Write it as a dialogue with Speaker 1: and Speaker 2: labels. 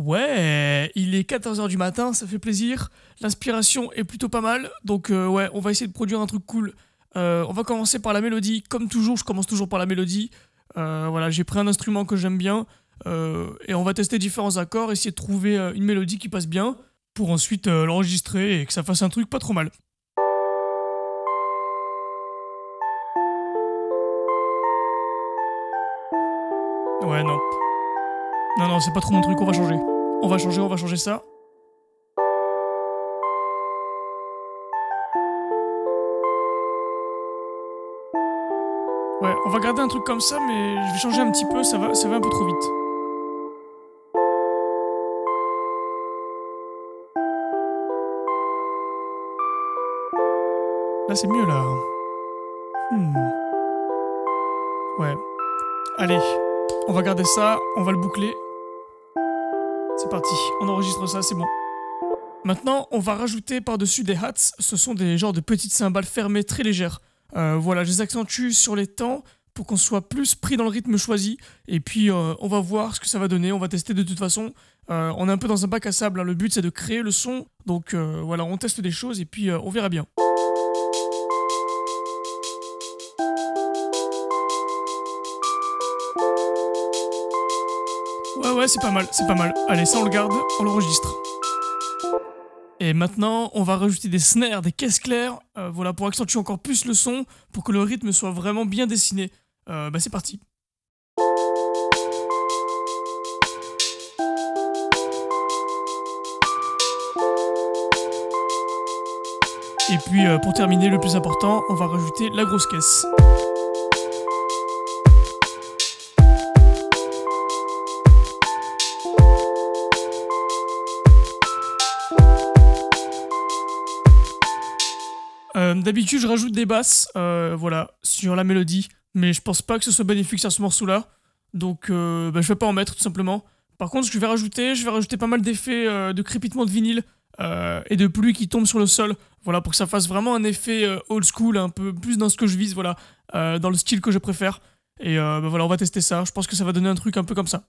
Speaker 1: Ouais, il est 14h du matin, ça fait plaisir. L'inspiration est plutôt pas mal, donc euh, ouais, on va essayer de produire un truc cool. Euh, on va commencer par la mélodie, comme toujours, je commence toujours par la mélodie. Euh, voilà, j'ai pris un instrument que j'aime bien, et on va tester différents accords, essayer de trouver une mélodie qui passe bien, pour ensuite l'enregistrer et que ça fasse un truc pas trop mal. Ouais, non. Non, non, c'est pas trop mon truc, on va changer. On va changer, on va changer ça. Ouais, on va garder un truc comme ça, mais je vais changer un petit peu, ça va, ça va un peu trop vite. Là, c'est mieux, là. Hmm. Ouais. Allez, on va garder ça, on va le boucler. C'est parti, on enregistre ça, c'est bon. Maintenant, on va rajouter par-dessus des hats. Ce sont des genres de petites cymbales fermées très légères. Euh, voilà, je les accentue sur les temps pour qu'on soit plus pris dans le rythme choisi. Et puis, euh, on va voir ce que ça va donner. On va tester de toute façon. Euh, on est un peu dans un bac à sable. Hein. Le but, c'est de créer le son. Donc voilà, on teste des choses et puis on verra bien. Ouais, ouais, c'est pas mal, c'est pas mal. Allez, ça on le garde, on l'enregistre. Et maintenant, on va rajouter des snares, des caisses claires, euh, voilà, pour accentuer encore plus le son, pour que le rythme soit vraiment bien dessiné. Euh, bah c'est parti. Et puis, euh, pour terminer, le plus important, on va rajouter la grosse caisse. Euh, d'habitude, je rajoute des basses, euh, voilà, sur la mélodie, mais je pense pas que ce soit bénéfique sur ce morceau-là, donc euh, bah, je vais pas en mettre tout simplement. Par contre, ce que je vais rajouter, je vais rajouter pas mal d'effets de crépitement de vinyle et de pluie qui tombe sur le sol, voilà, pour que ça fasse vraiment un effet old school, un peu plus dans ce que je vise, voilà, dans le style que je préfère. Et bah, voilà, on va tester ça. Je pense que ça va donner un truc un peu comme ça.